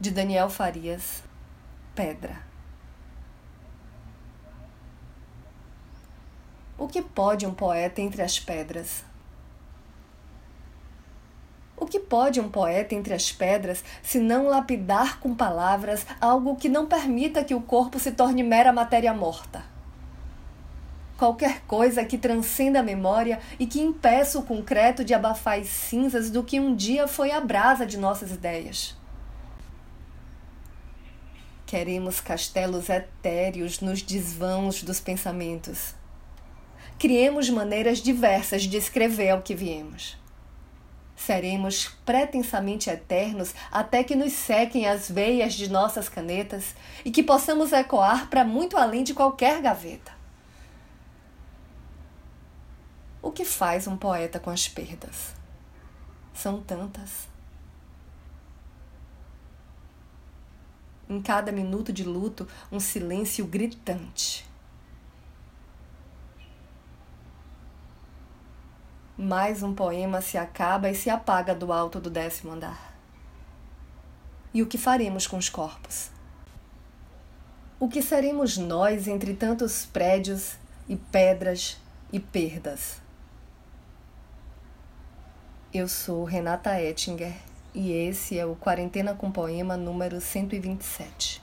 de Daniel Farias, Pedra. O que pode um poeta entre as pedras? O que pode um poeta entre as pedras se não lapidar com palavras algo que não permita que o corpo se torne mera matéria morta? Qualquer coisa que transcenda a memória e que impeça o concreto de abafar as cinzas do que um dia foi a brasa de nossas ideias. Queremos castelos etéreos nos desvãos dos pensamentos. Criemos maneiras diversas de escrever ao que viemos. Seremos pretensamente eternos até que nos sequem as veias de nossas canetas e que possamos ecoar para muito além de qualquer gaveta. O que faz um poeta com as perdas? São tantas. Em cada minuto de luto, um silêncio gritante. Mais um poema se acaba e se apaga do alto do décimo andar. E o que faremos com os corpos? O que seremos nós entre tantos prédios e pedras e perdas? Eu sou Renata Ettinger e esse é o Quarentena com Poema número 127.